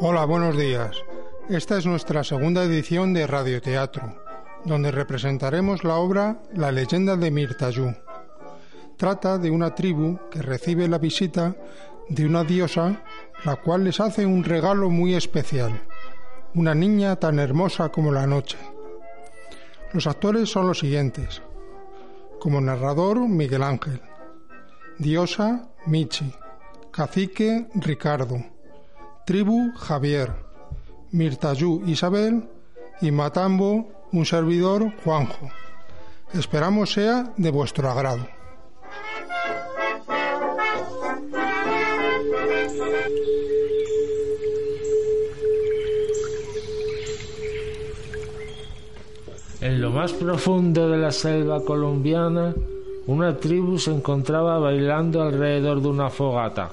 Hola, buenos días. Esta es nuestra segunda edición de Radioteatro, donde representaremos la obra La leyenda de Mirtayú. Trata de una tribu que recibe la visita de una diosa, la cual les hace un regalo muy especial, una niña tan hermosa como la noche. Los actores son los siguientes. Como narrador, Miguel Ángel. Diosa, Michi. Cacique, Ricardo. Tribu, Javier. Mirtayú, Isabel. Y Matambo, un servidor, Juanjo. Esperamos sea de vuestro agrado. En lo más profundo de la selva colombiana, una tribu se encontraba bailando alrededor de una fogata.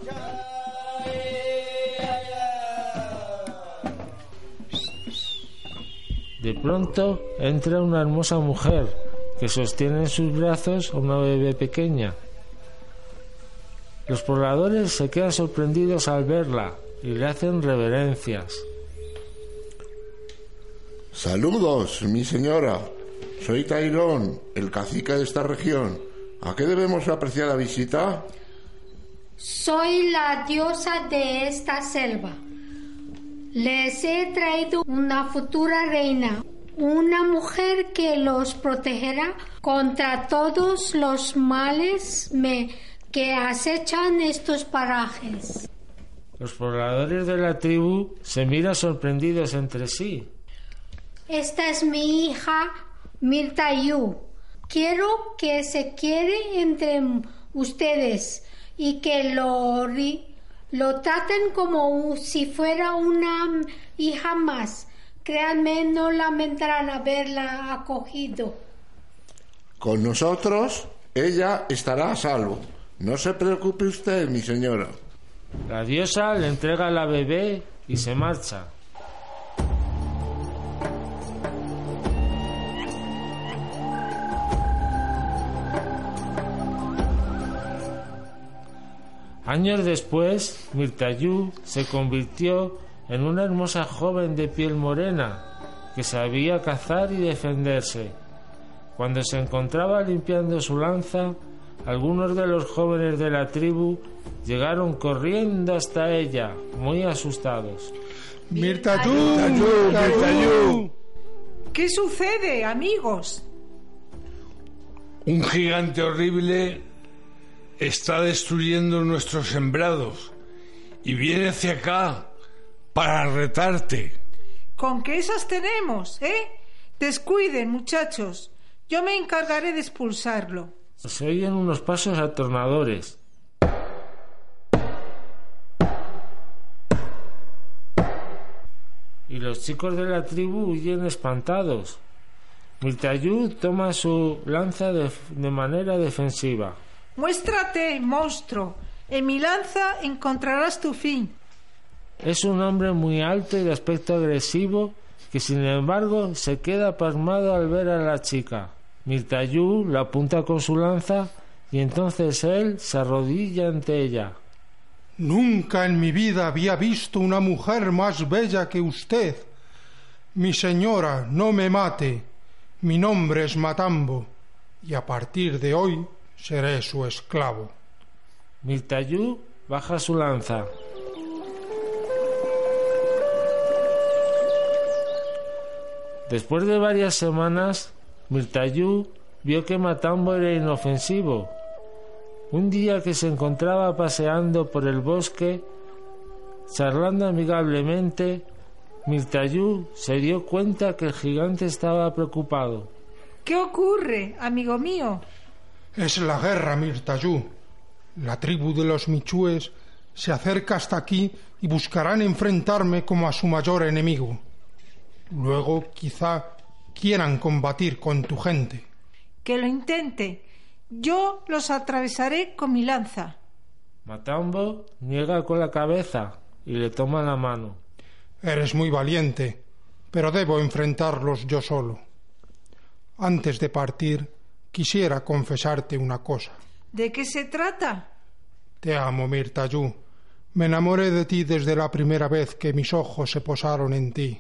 De pronto entra una hermosa mujer que sostiene en sus brazos a una bebé pequeña. Los pobladores se quedan sorprendidos al verla y le hacen reverencias. Saludos, mi señora. Soy Tairón, el cacique de esta región. ¿A qué debemos la apreciada visita? Soy la diosa de esta selva. Les he traído una futura reina, una mujer que los protegerá contra todos los males me- que acechan estos parajes. Los pobladores de la tribu se miran sorprendidos entre sí. Esta es mi hija Mirta Yu. Quiero que se quiere entre ustedes y que lo, lo traten como si fuera una hija más. Créanme, no lamentarán haberla acogido. Con nosotros, ella estará a salvo. No se preocupe usted, mi señora. La diosa le entrega a la bebé y se marcha. Años después, Mirtayú se convirtió en una hermosa joven de piel morena que sabía cazar y defenderse. Cuando se encontraba limpiando su lanza, algunos de los jóvenes de la tribu llegaron corriendo hasta ella, muy asustados. Mirtayú, Mirtayú. ¿Qué sucede, amigos? Un gigante horrible está destruyendo nuestros sembrados y viene hacia acá para retarte. ¿Con qué esas tenemos, eh? Descuiden, muchachos. Yo me encargaré de expulsarlo. Se oyen unos pasos atornadores. Y los chicos de la tribu huyen espantados. Mirtayú toma su lanza de, de manera defensiva. Muéstrate, monstruo. En mi lanza encontrarás tu fin. Es un hombre muy alto y de aspecto agresivo que sin embargo se queda pasmado al ver a la chica. Mirtayú la apunta con su lanza y entonces él se arrodilla ante ella. Nunca en mi vida había visto una mujer más bella que usted. Mi señora, no me mate. Mi nombre es Matambo y a partir de hoy seré su esclavo. Mirtayú baja su lanza. Después de varias semanas, Mirtayú vio que Matambo era inofensivo. Un día que se encontraba paseando por el bosque, charlando amigablemente, Mirtayú se dio cuenta que el gigante estaba preocupado. ¿Qué ocurre, amigo mío? Es la guerra, Mirtayú. La tribu de los Michúes se acerca hasta aquí y buscarán enfrentarme como a su mayor enemigo. Luego quizá quieran combatir con tu gente. Que lo intente. Yo los atravesaré con mi lanza. Matambo niega con la cabeza y le toma la mano. Eres muy valiente, pero debo enfrentarlos yo solo. Antes de partir, quisiera confesarte una cosa. ¿De qué se trata? Te amo, Mirtayú. Me enamoré de ti desde la primera vez que mis ojos se posaron en ti.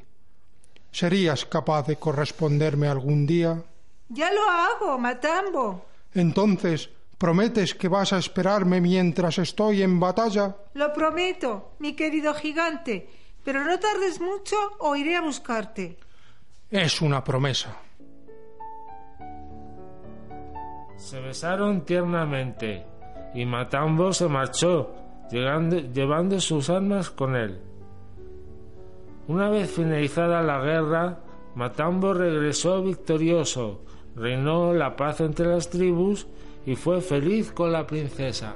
¿Serías capaz de corresponderme algún día? Ya lo hago, Matambo. Entonces, ¿prometes que vas a esperarme mientras estoy en batalla? Lo prometo, mi querido gigante, pero no tardes mucho o iré a buscarte. Es una promesa. Se besaron tiernamente y Matambo se marchó, llevando sus armas con él. Una vez finalizada la guerra, Matambo regresó victorioso, reinó la paz entre las tribus y fue feliz con la princesa.